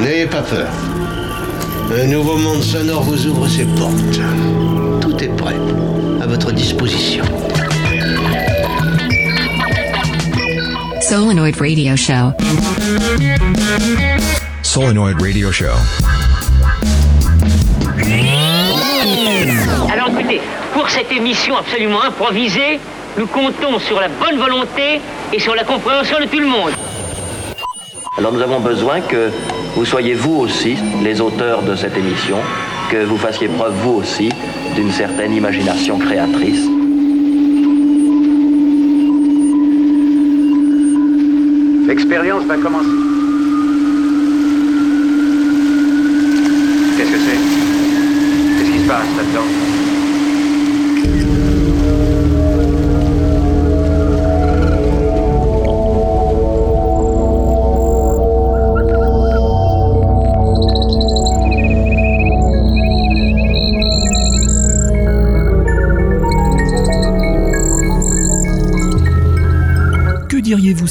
N'ayez pas peur. Un nouveau monde sonore vous ouvre ses portes. Tout est prêt, à votre disposition. Solenoid Radio Show. Solenoid Radio Show. Alors écoutez, pour cette émission absolument improvisée, nous comptons sur la bonne volonté et sur la compréhension de tout le monde. Alors nous avons besoin que vous soyez vous aussi les auteurs de cette émission, que vous fassiez preuve vous aussi d'une certaine imagination créatrice. L'expérience va commencer.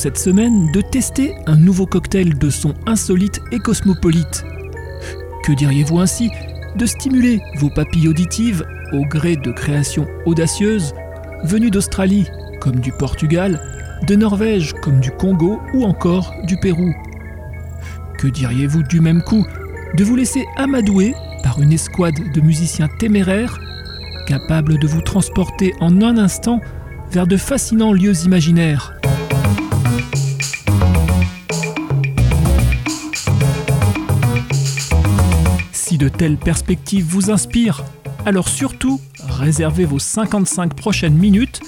Cette semaine de tester un nouveau cocktail de son insolite et cosmopolite. Que diriez-vous ainsi de stimuler vos papilles auditives au gré de créations audacieuses venues d'Australie comme du Portugal, de Norvège comme du Congo ou encore du Pérou? Que diriez-vous du même coup de vous laisser amadouer par une escouade de musiciens téméraires capables de vous transporter en un instant vers de fascinants lieux imaginaires? De telles perspectives vous inspirent, alors surtout réservez vos 55 prochaines minutes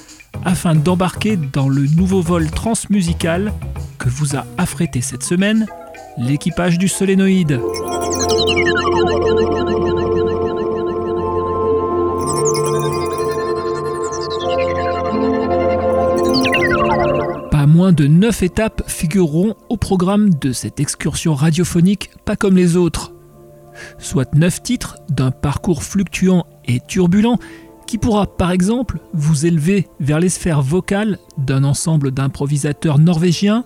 afin d'embarquer dans le nouveau vol transmusical que vous a affrété cette semaine l'équipage du solénoïde. Pas moins de 9 étapes figureront au programme de cette excursion radiophonique pas comme les autres soit 9 titres d'un parcours fluctuant et turbulent qui pourra par exemple vous élever vers les sphères vocales d'un ensemble d'improvisateurs norvégiens,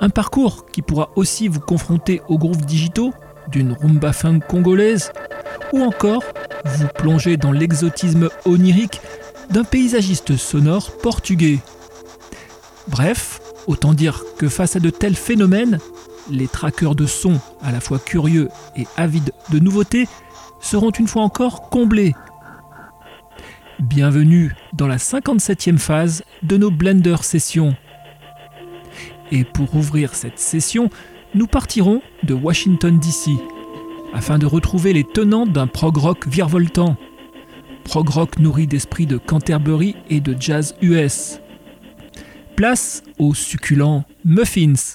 un parcours qui pourra aussi vous confronter aux grooves digitaux d'une rumba funk congolaise, ou encore vous plonger dans l'exotisme onirique d'un paysagiste sonore portugais. Bref, autant dire que face à de tels phénomènes, les traqueurs de sons, à la fois curieux et avides de nouveautés, seront une fois encore comblés. Bienvenue dans la 57e phase de nos Blender sessions. Et pour ouvrir cette session, nous partirons de Washington DC, afin de retrouver les tenants d'un prog rock virevoltant. Prog rock nourri d'esprit de Canterbury et de jazz US. Place aux succulents Muffins.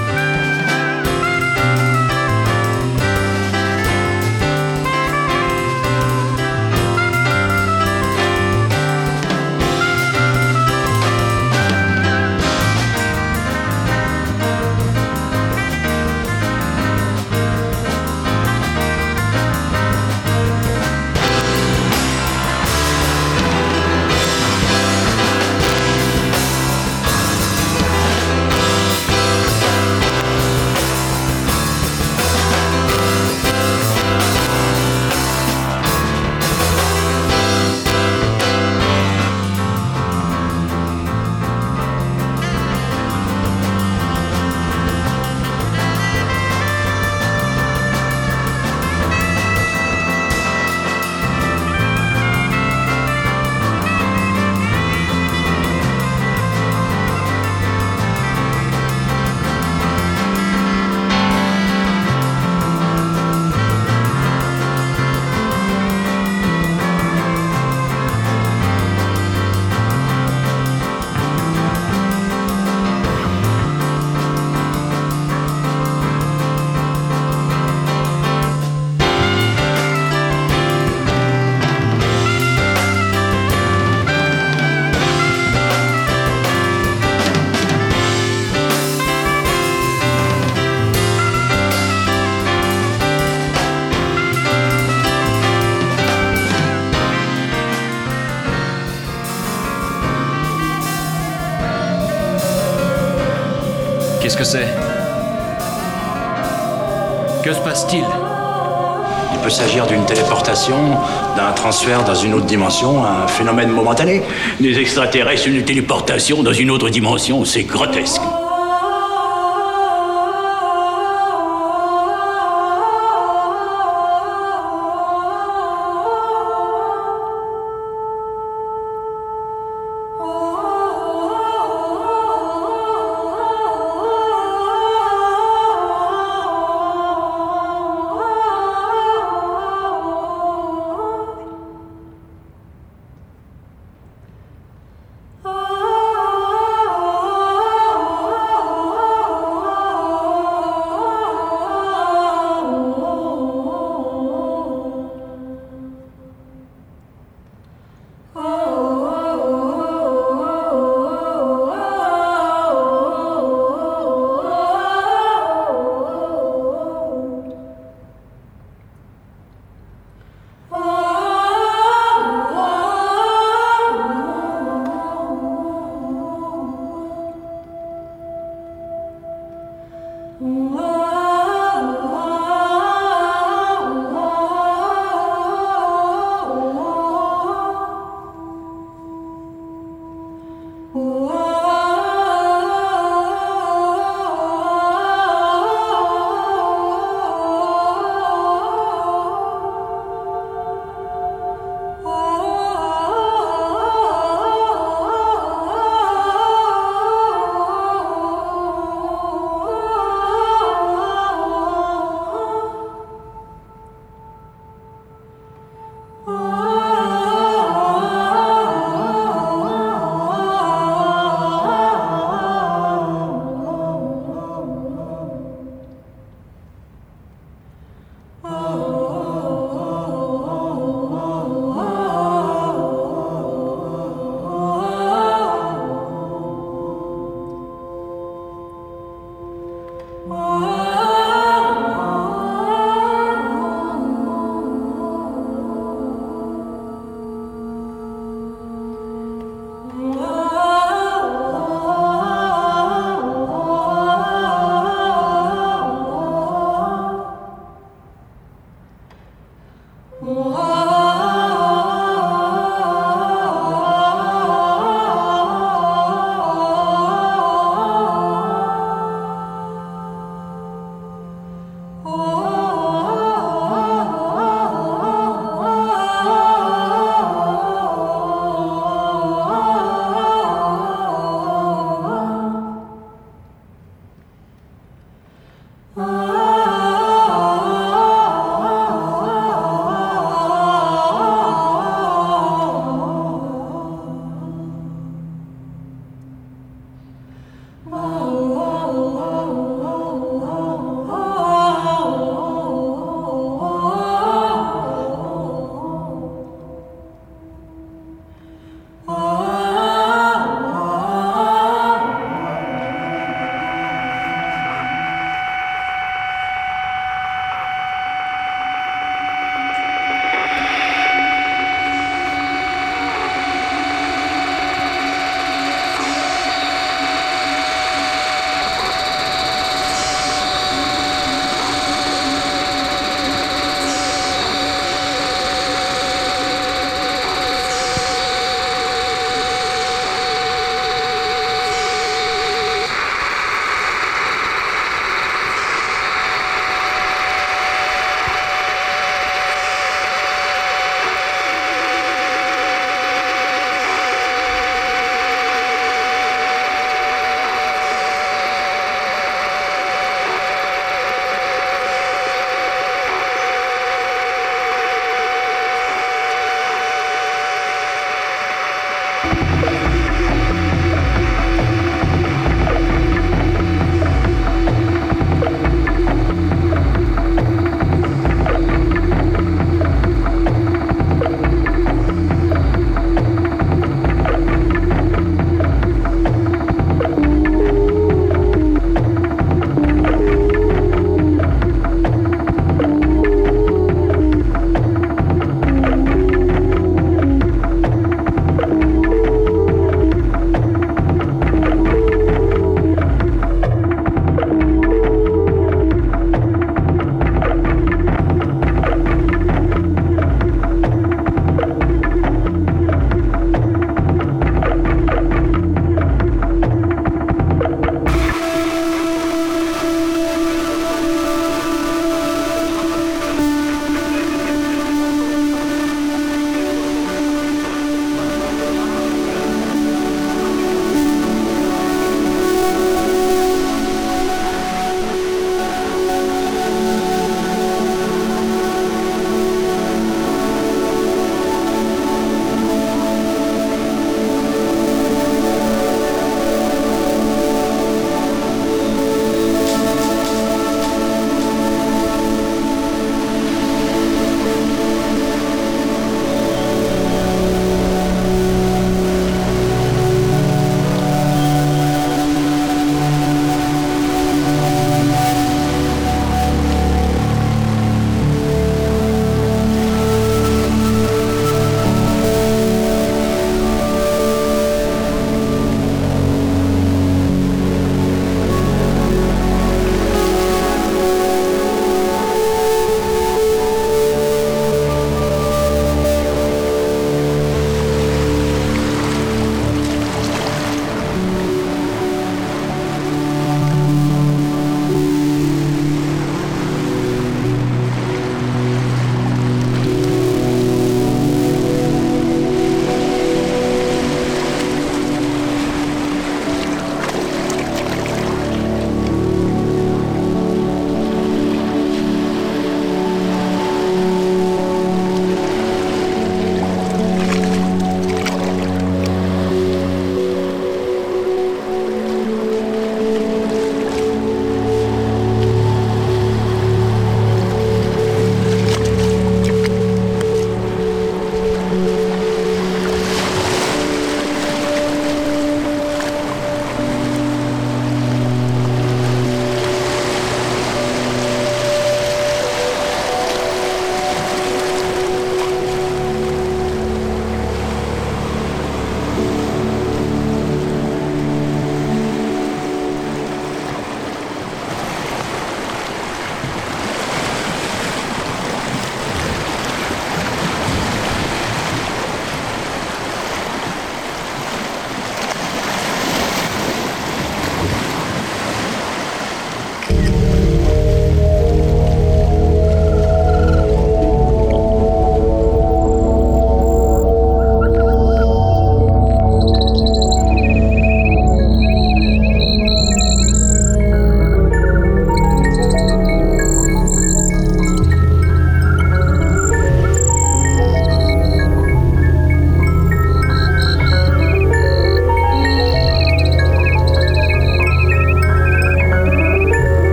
D'un transfert dans une autre dimension, un phénomène momentané. Des extraterrestres, une téléportation dans une autre dimension, c'est grotesque.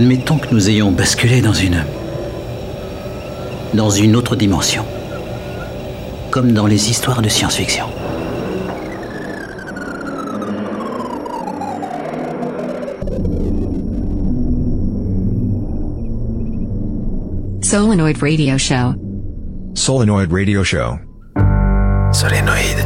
Admettons que nous ayons basculé dans une dans une autre dimension, comme dans les histoires de science-fiction. Solenoid Radio Show. Solenoid Radio Show. Solenoid.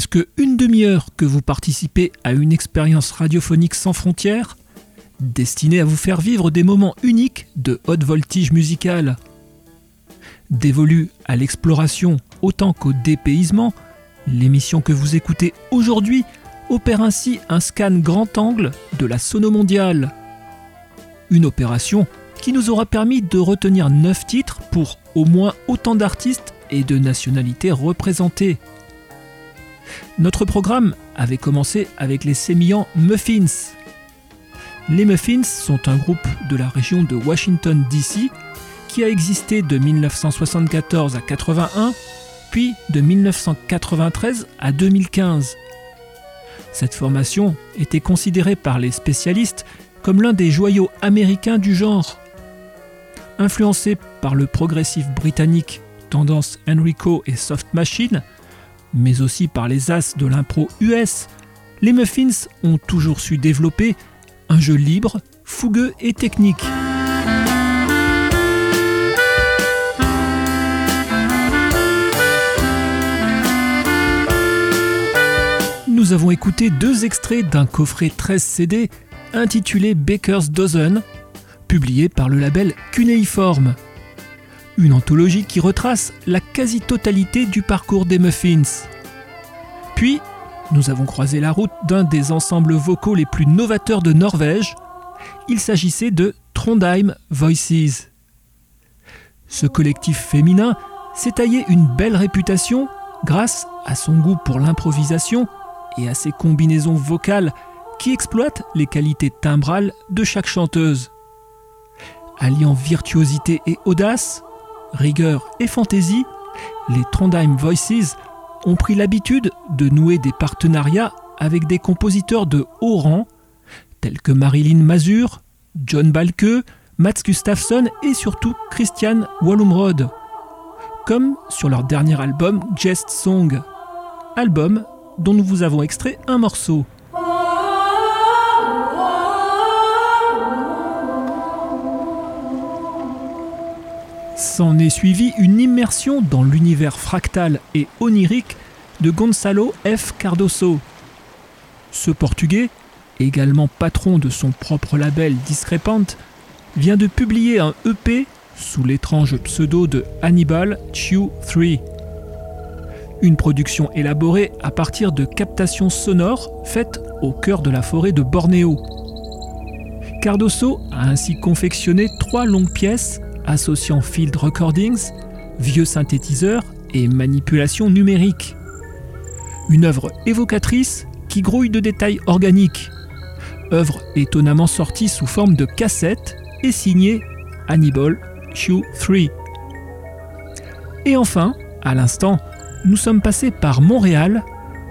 Presque une demi-heure que vous participez à une expérience radiophonique sans frontières, destinée à vous faire vivre des moments uniques de haute voltige musicale. Dévolue à l'exploration autant qu'au dépaysement, l'émission que vous écoutez aujourd'hui opère ainsi un scan grand angle de la sono mondiale. Une opération qui nous aura permis de retenir 9 titres pour au moins autant d'artistes et de nationalités représentées. Notre programme avait commencé avec les sémillants Muffins. Les Muffins sont un groupe de la région de Washington DC qui a existé de 1974 à 81, puis de 1993 à 2015. Cette formation était considérée par les spécialistes comme l'un des joyaux américains du genre. Influencés par le progressif britannique tendance Enrico et Soft Machine, mais aussi par les as de l'impro US, les Muffins ont toujours su développer un jeu libre, fougueux et technique. Nous avons écouté deux extraits d'un coffret 13 CD intitulé Baker's Dozen, publié par le label Cuneiform. Une anthologie qui retrace la quasi-totalité du parcours des Muffins. Puis, nous avons croisé la route d'un des ensembles vocaux les plus novateurs de Norvège. Il s'agissait de Trondheim Voices. Ce collectif féminin s'est taillé une belle réputation grâce à son goût pour l'improvisation et à ses combinaisons vocales qui exploitent les qualités timbrales de chaque chanteuse. Alliant virtuosité et audace, rigueur et fantaisie, les Trondheim Voices ont pris l'habitude de nouer des partenariats avec des compositeurs de haut rang, tels que Marilyn Mazur, John Balke, Mats Gustafsson et surtout Christian Wallumrod, comme sur leur dernier album Jest Song, album dont nous vous avons extrait un morceau. S'en est suivi une immersion dans l'univers fractal et onirique de Gonzalo F. Cardoso. Ce Portugais, également patron de son propre label Discrepant, vient de publier un EP sous l'étrange pseudo de Hannibal Chew 3. Une production élaborée à partir de captations sonores faites au cœur de la forêt de Bornéo. Cardoso a ainsi confectionné trois longues pièces associant field recordings, vieux synthétiseurs et manipulation numérique. Une œuvre évocatrice qui grouille de détails organiques. Œuvre étonnamment sortie sous forme de cassette et signée Hannibal Chew 3. Et enfin, à l'instant, nous sommes passés par Montréal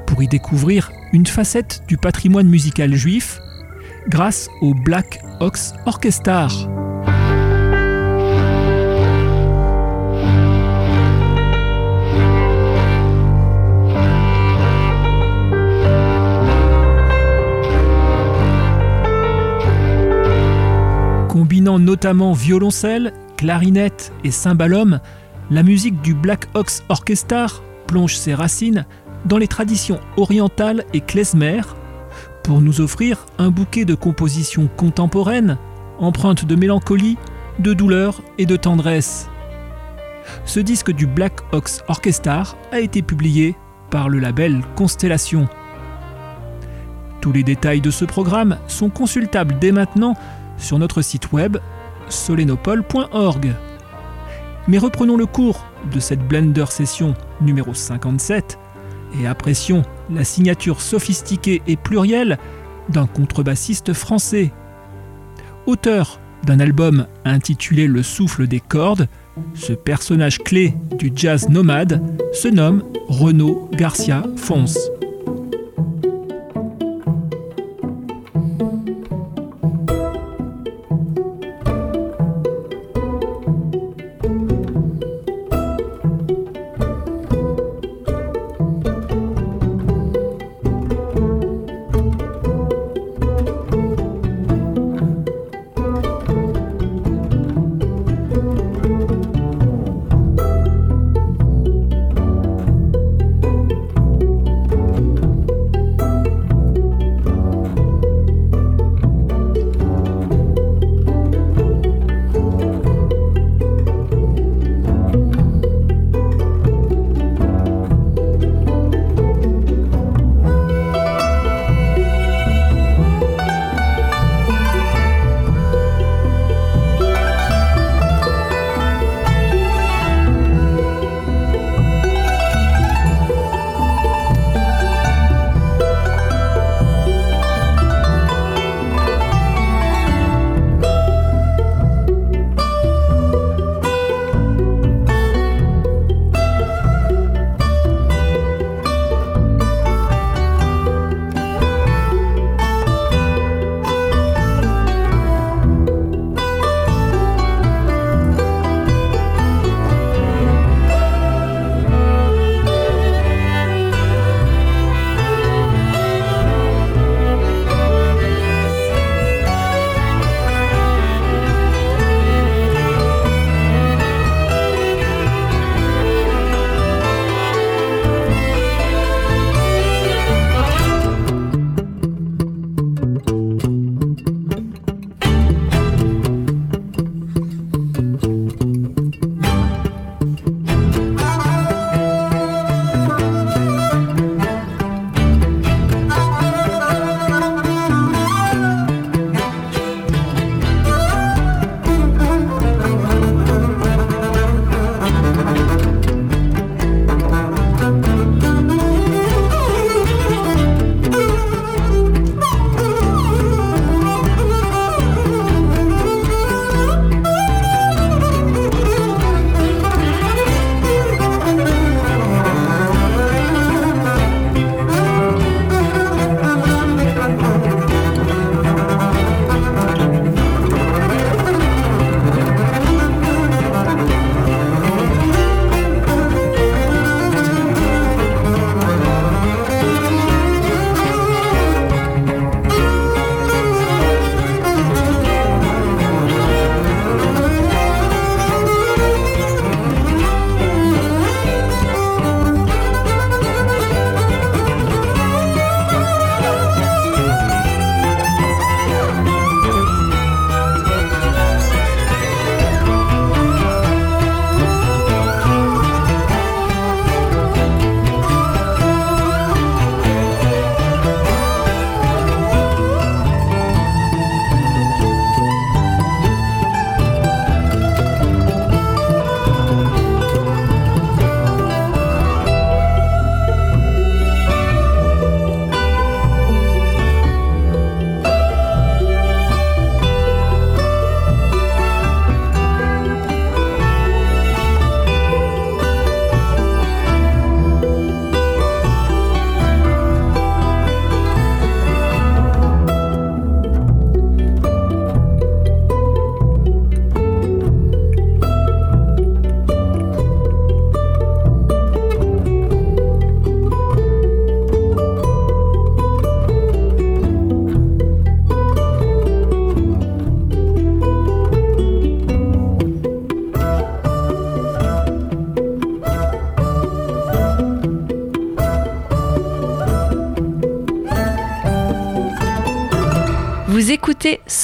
pour y découvrir une facette du patrimoine musical juif grâce au Black Ox Orchestra. Notamment violoncelle, clarinette et cymbalum, la musique du Black Ox Orchestra plonge ses racines dans les traditions orientales et klezmer pour nous offrir un bouquet de compositions contemporaines, empreintes de mélancolie, de douleur et de tendresse. Ce disque du Black Ox Orchestra a été publié par le label Constellation. Tous les détails de ce programme sont consultables dès maintenant sur notre site web solenopole.org. Mais reprenons le cours de cette Blender session numéro 57 et apprécions la signature sophistiquée et plurielle d'un contrebassiste français. Auteur d'un album intitulé Le souffle des cordes, ce personnage clé du jazz nomade se nomme Renaud Garcia Fonce.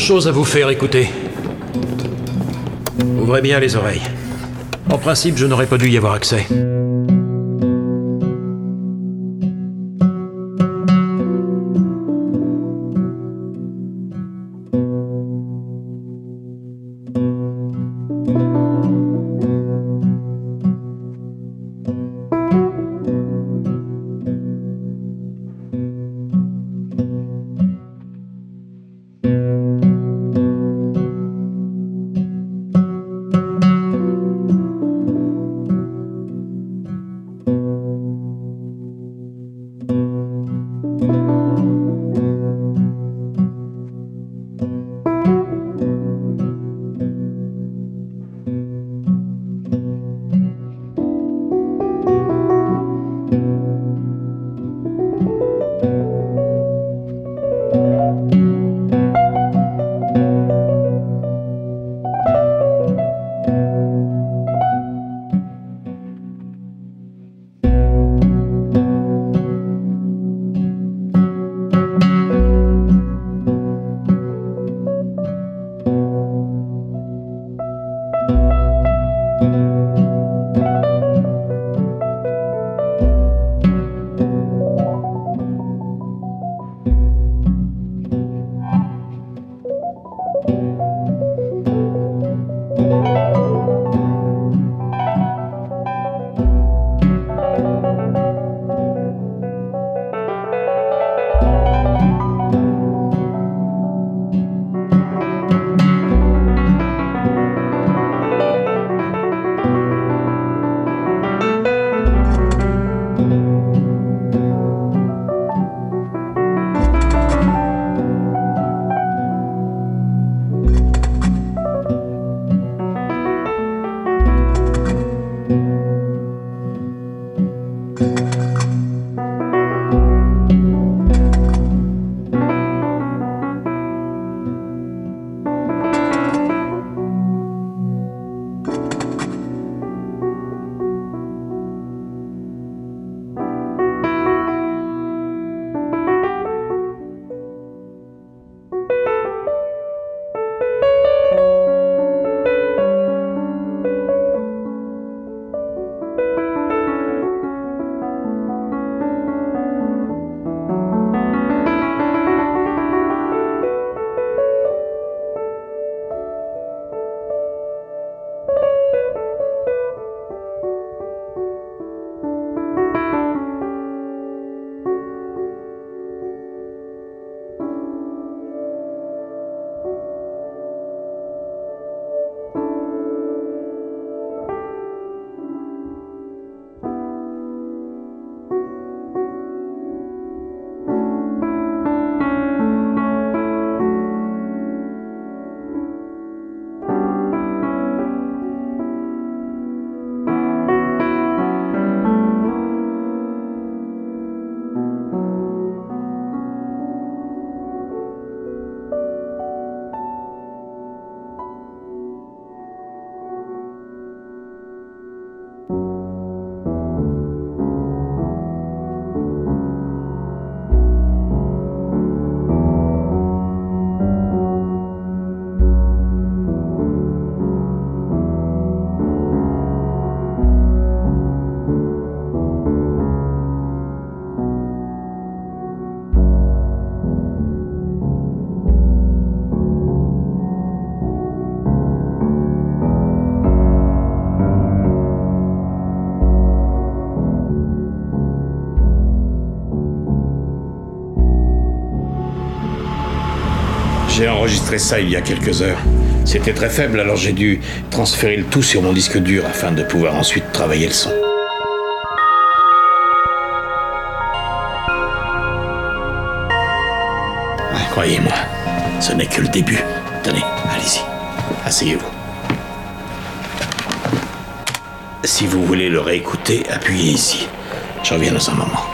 Chose à vous faire écouter. Ouvrez bien les oreilles. En principe, je n'aurais pas dû y avoir accès. Enregistré ça il y a quelques heures. C'était très faible, alors j'ai dû transférer le tout sur mon disque dur afin de pouvoir ensuite travailler le son. Croyez-moi, ce n'est que le début. Tenez, allez-y. Asseyez-vous. Si vous voulez le réécouter, appuyez ici. Je reviens dans un moment.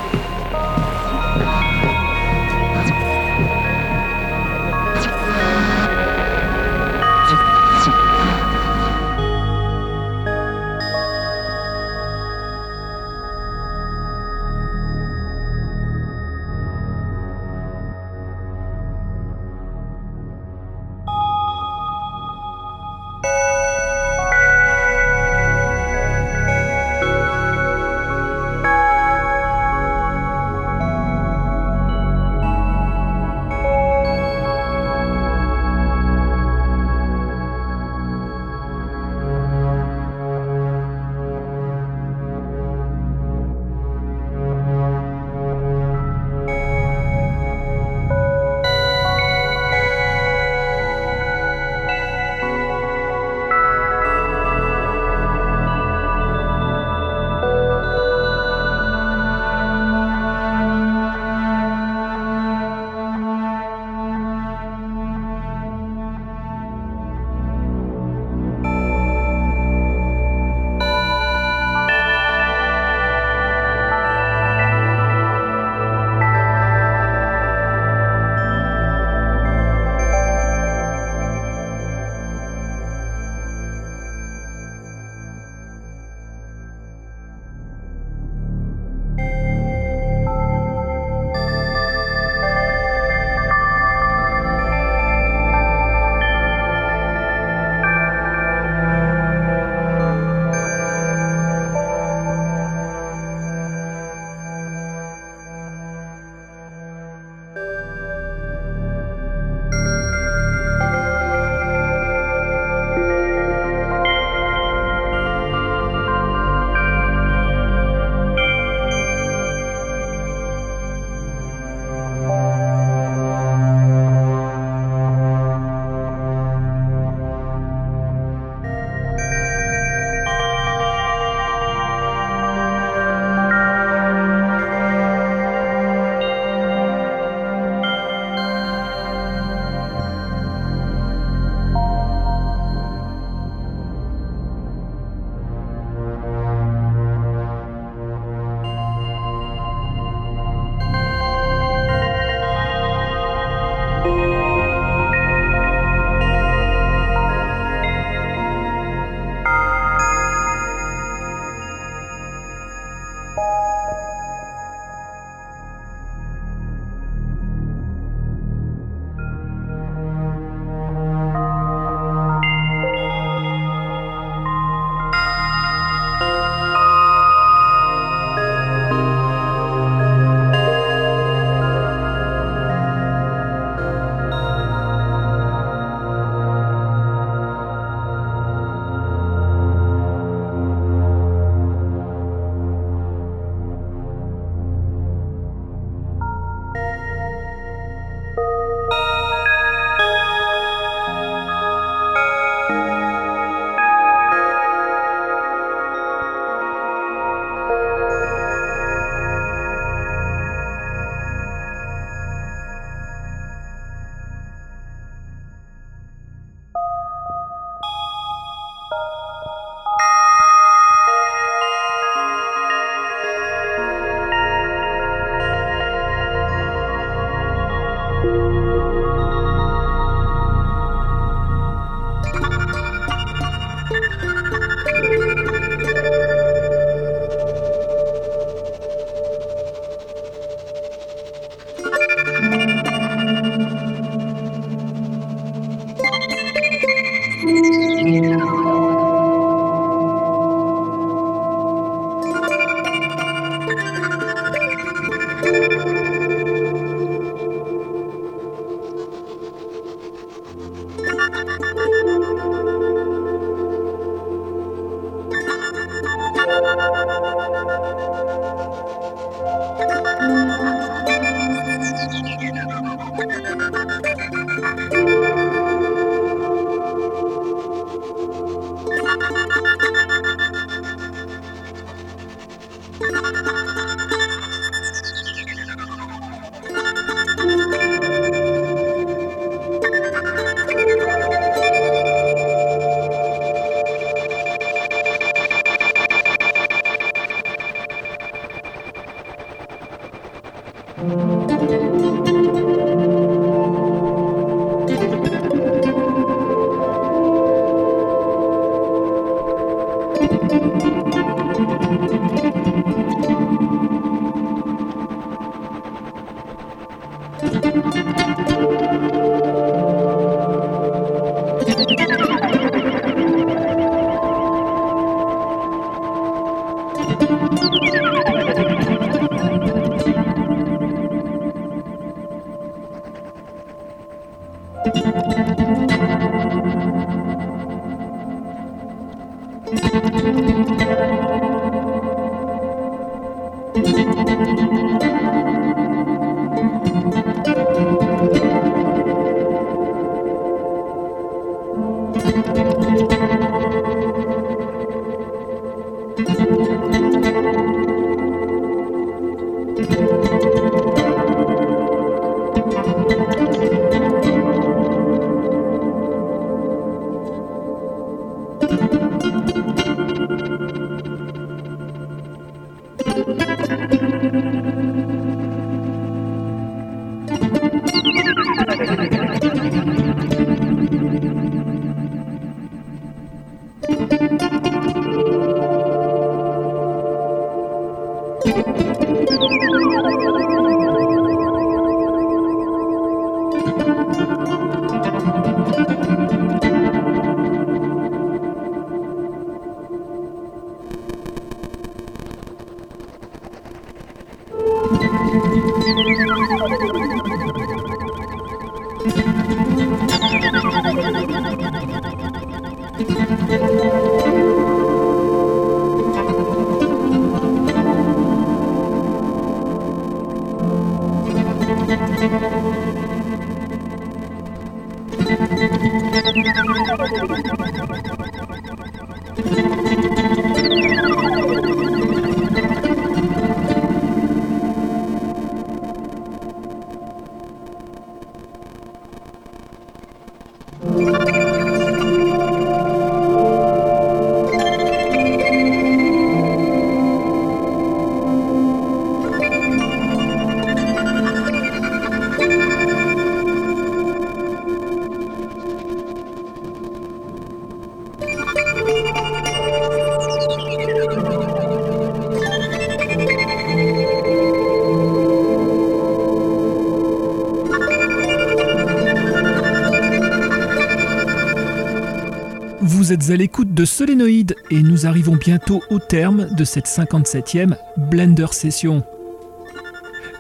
Êtes à l'écoute de Solénoïde et nous arrivons bientôt au terme de cette 57e Blender Session.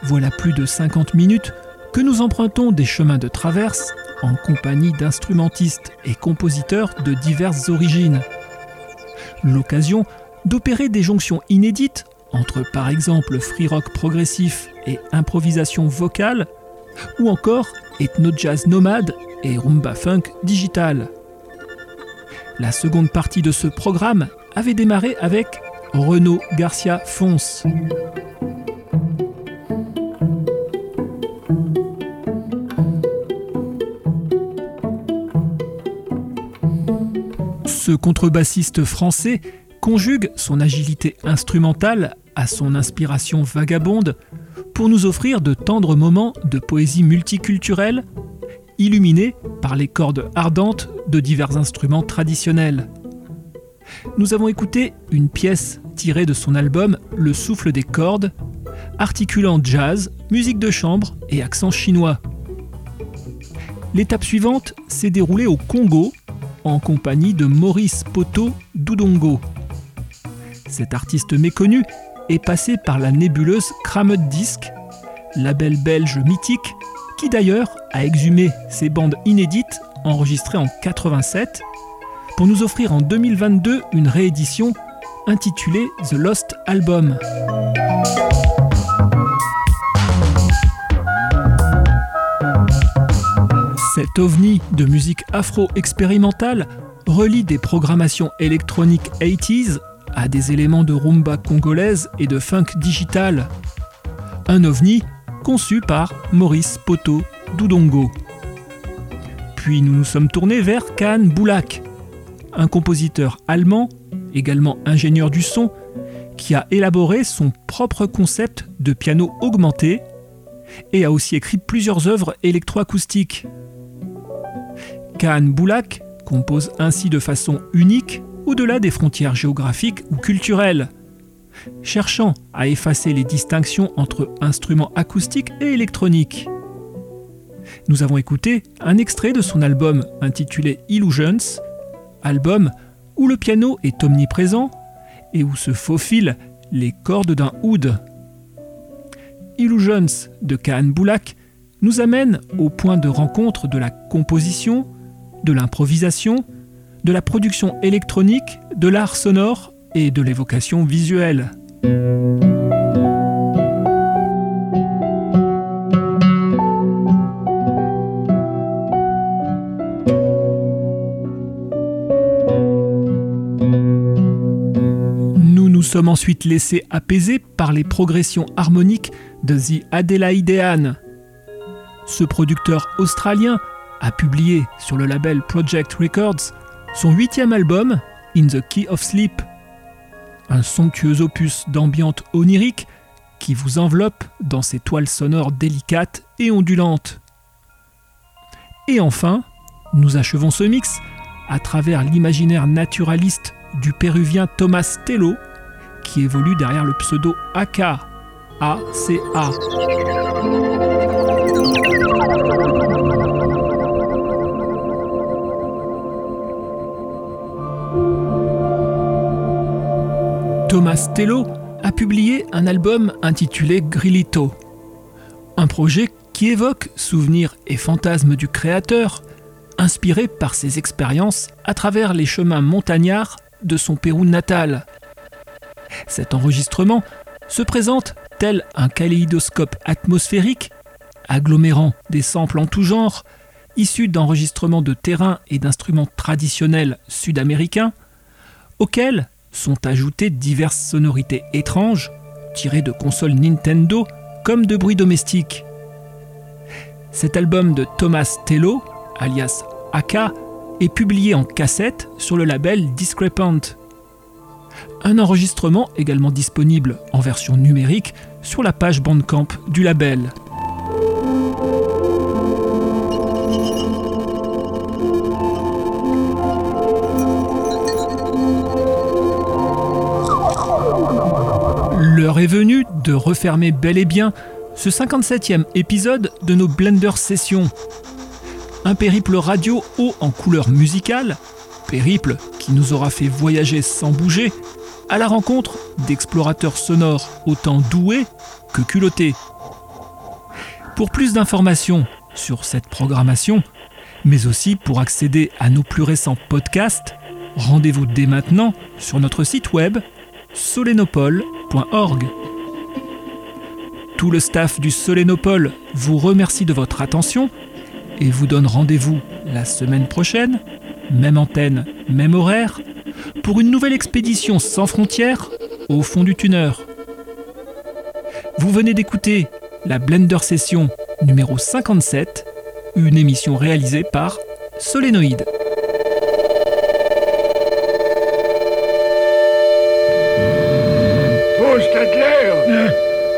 Voilà plus de 50 minutes que nous empruntons des chemins de traverse en compagnie d'instrumentistes et compositeurs de diverses origines. L'occasion d'opérer des jonctions inédites entre par exemple free rock progressif et improvisation vocale, ou encore ethno-jazz nomade et rumba funk digital. La seconde partie de ce programme avait démarré avec Renaud Garcia Fonce. Ce contrebassiste français conjugue son agilité instrumentale à son inspiration vagabonde pour nous offrir de tendres moments de poésie multiculturelle illuminés les cordes ardentes de divers instruments traditionnels. Nous avons écouté une pièce tirée de son album Le souffle des cordes, articulant jazz, musique de chambre et accent chinois. L'étape suivante s'est déroulée au Congo en compagnie de Maurice Poto Doudongo. Cet artiste méconnu est passé par la nébuleuse Kramet Disc, label belge mythique qui d'ailleurs a exhumé ses bandes inédites enregistrées en 87 pour nous offrir en 2022 une réédition intitulé The Lost Album. Cet ovni de musique afro-expérimentale relie des programmations électroniques 80s à des éléments de rumba congolaise et de funk digital. Un ovni conçu par Maurice Poto Doudongo. Puis nous nous sommes tournés vers Khan Boulak, un compositeur allemand, également ingénieur du son, qui a élaboré son propre concept de piano augmenté et a aussi écrit plusieurs œuvres électroacoustiques. Khan Boulak compose ainsi de façon unique au-delà des frontières géographiques ou culturelles, cherchant à effacer les distinctions entre instruments acoustiques et électroniques. Nous avons écouté un extrait de son album intitulé Illusions, album où le piano est omniprésent et où se faufilent les cordes d'un oud. Illusions de Kahan Boulak nous amène au point de rencontre de la composition, de l'improvisation, de la production électronique, de l'art sonore et de l'évocation visuelle. Nous nous sommes ensuite laissés apaiser par les progressions harmoniques de The Adelaidean. Ce producteur australien a publié sur le label Project Records son huitième album, In the Key of Sleep, un somptueux opus d'ambiance onirique qui vous enveloppe dans ses toiles sonores délicates et ondulantes. Et enfin, nous achevons ce mix à travers l'imaginaire naturaliste du péruvien Thomas Tello, qui évolue derrière le pseudo AK, ACA. Thomas Tello a publié un album intitulé Grilito, un projet qui évoque souvenirs et fantasmes du créateur, inspiré par ses expériences à travers les chemins montagnards de son Pérou natal. Cet enregistrement se présente tel un kaléidoscope atmosphérique, agglomérant des samples en tout genre, issus d'enregistrements de terrain et d'instruments traditionnels sud-américains, auxquels sont ajoutées diverses sonorités étranges, tirées de consoles Nintendo comme de bruits domestiques. Cet album de Thomas Tello, alias Aka, est publié en cassette sur le label Discrepant. Un enregistrement également disponible en version numérique sur la page Bandcamp du label. Est de refermer bel et bien ce 57e épisode de nos Blender Sessions. Un périple radio haut en couleur musicale, périple qui nous aura fait voyager sans bouger, à la rencontre d'explorateurs sonores autant doués que culottés. Pour plus d'informations sur cette programmation, mais aussi pour accéder à nos plus récents podcasts, rendez-vous dès maintenant sur notre site web Tout le staff du Solénopole vous remercie de votre attention et vous donne rendez-vous la semaine prochaine, même antenne, même horaire, pour une nouvelle expédition sans frontières au fond du tuner. Vous venez d'écouter la Blender Session numéro 57, une émission réalisée par Solénoïde.